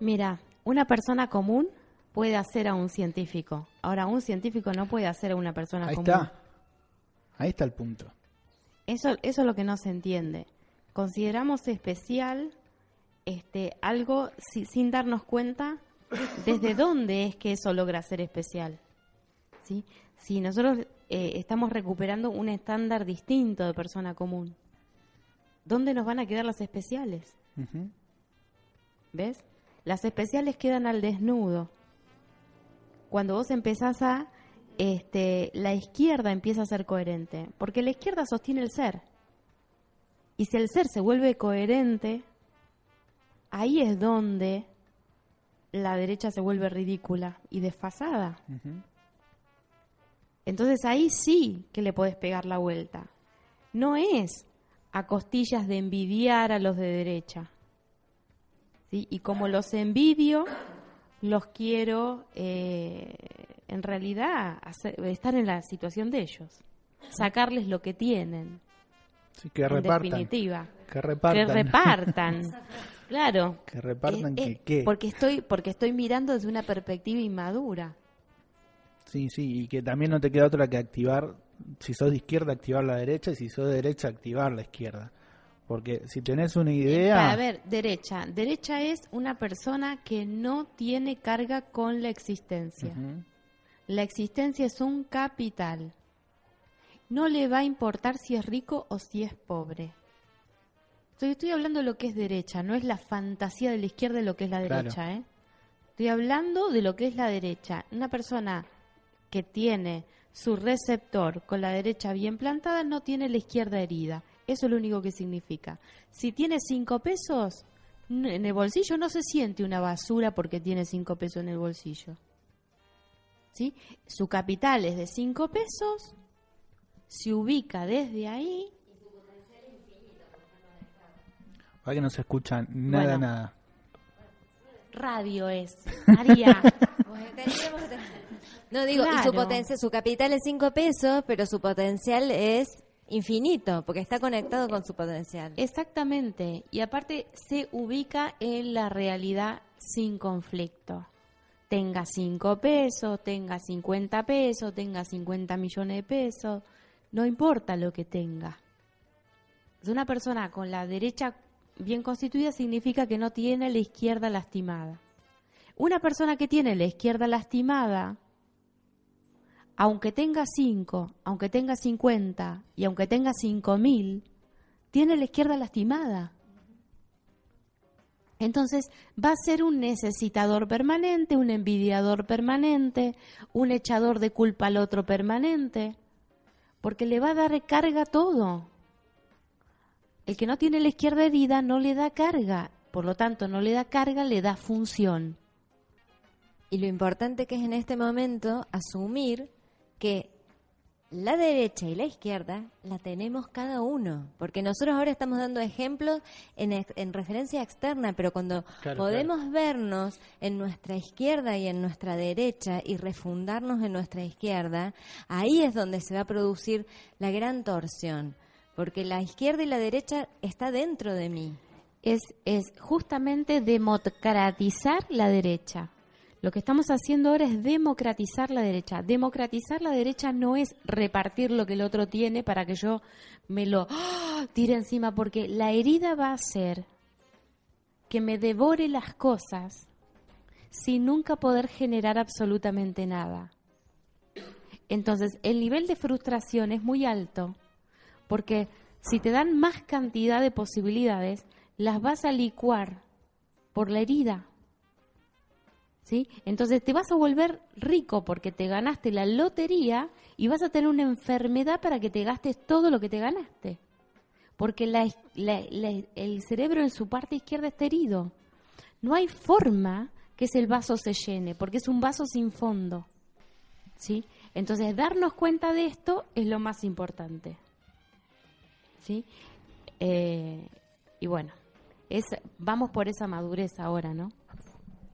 Mira, una persona común puede hacer a un científico. Ahora, un científico no puede hacer a una persona Ahí común. está. Ahí está el punto. Eso, eso es lo que no se entiende. Consideramos especial este, algo si- sin darnos cuenta desde dónde es que eso logra ser especial. ¿Sí? Si nosotros eh, estamos recuperando un estándar distinto de persona común, ¿dónde nos van a quedar las especiales? ¿Ves? Las especiales quedan al desnudo. Cuando vos empezás a, este, la izquierda empieza a ser coherente, porque la izquierda sostiene el ser. Y si el ser se vuelve coherente, ahí es donde la derecha se vuelve ridícula y desfasada. Entonces ahí sí que le podés pegar la vuelta. No es a costillas de envidiar a los de derecha. ¿Sí? Y como los envidio, los quiero eh, en realidad hacer- estar en la situación de ellos. Sacarles lo que tienen. Sí, que en repartan. definitiva. Que repartan. Que repartan. claro. Que repartan Eh, que eh, qué. Porque estoy, porque estoy mirando desde una perspectiva inmadura. Sí, sí, y que también no te queda otra que activar, si sos de izquierda, activar la derecha, y si sos de derecha, activar la izquierda. Porque si tenés una idea... A ver, derecha. Derecha es una persona que no tiene carga con la existencia. La existencia es un capital. No le va a importar si es rico o si es pobre. Estoy, estoy hablando de lo que es derecha, no es la fantasía de la izquierda de lo que es la Claro. derecha. ¿eh? Estoy hablando de lo que es la derecha. Una persona que tiene su receptor con la derecha bien plantada no tiene la izquierda herida. Eso es lo único que significa. Si tiene cinco pesos en el bolsillo, no se siente una basura porque tiene cinco pesos en el bolsillo. ¿Sí? Su capital es de cinco pesos, se ubica desde ahí. Para que no se escucha nada, Bueno. nada. Radio es. María. No digo, y Claro. su potencia, su capital es 5 pesos, pero su potencial es infinito, porque está conectado con su potencial. Exactamente. Y aparte se ubica en la realidad sin conflicto. Tenga 5 pesos, tenga 50 pesos, tenga 50 millones de pesos, no importa lo que tenga. Es una persona con la derecha bien constituida significa que no tiene la izquierda lastimada. Una persona que tiene la izquierda lastimada, aunque tenga 5, aunque tenga 50 y aunque tenga 5000, tiene la izquierda lastimada. Entonces va a ser un necesitador permanente, un envidiador permanente, un echador de culpa al otro permanente, porque le va a dar carga todo. El que no tiene la izquierda herida no le da carga, por lo tanto no le da carga, le da función. Y lo importante que es en este momento asumir que la derecha y la izquierda la tenemos cada uno, porque nosotros ahora estamos dando ejemplos en, ex- en referencia externa, pero cuando Claro, podemos vernos en nuestra izquierda y en nuestra derecha y refundarnos en nuestra izquierda, ahí es donde se va a producir la gran torsión, porque la izquierda y la derecha está dentro de mí. es, es justamente democratizar la derecha. Lo que estamos haciendo ahora es democratizar la derecha. Democratizar la derecha no es repartir lo que el otro tiene para que yo me lo ¡ah! tire encima, porque la herida va a ser que me devore las cosas sin nunca poder generar absolutamente nada. Entonces, el nivel de frustración es muy alto, porque si te dan más cantidad de posibilidades, las vas a licuar por la herida. ¿Sí? Entonces te vas a volver rico porque te ganaste la lotería y vas a tener una enfermedad para que te gastes todo lo que te ganaste. Porque la- la- el cerebro en su parte izquierda está herido. No hay forma que ese vaso se llene, porque es un vaso sin fondo. ¿Sí? Entonces, darnos cuenta de esto es lo más importante. ¿Sí? Eh, y bueno, es, vamos por esa madurez ahora, ¿no?